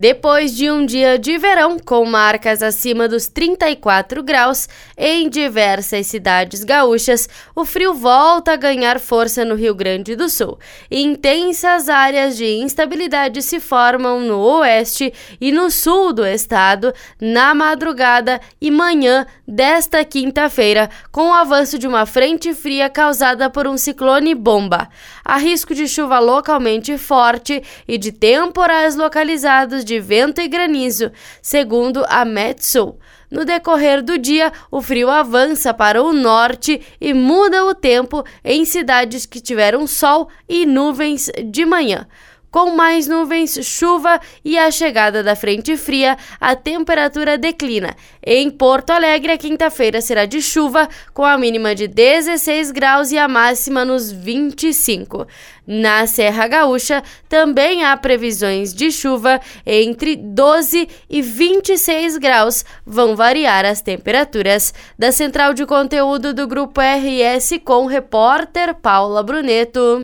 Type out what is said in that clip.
Depois de um dia de verão com marcas acima dos 34 graus em diversas cidades gaúchas, o frio volta a ganhar força no Rio Grande do Sul. Intensas áreas de instabilidade se formam no oeste e no sul do estado na madrugada e manhã desta quinta-feira, com o avanço de uma frente fria causada por um ciclone bomba. Há risco de chuva localmente forte e de temporais localizados de vento e granizo, segundo a Metsul. No decorrer do dia, o frio avança para o norte e muda o tempo em cidades que tiveram sol e nuvens de manhã. Com mais nuvens, chuva e a chegada da frente fria, a temperatura declina. Em Porto Alegre, a quinta-feira será de chuva, com a mínima de 16 graus e a máxima nos 25. Na Serra Gaúcha, também há previsões de chuva entre 12 e 26 graus. Vão variar as temperaturas. Da central de conteúdo do Grupo RS com repórter Paula Bruneto.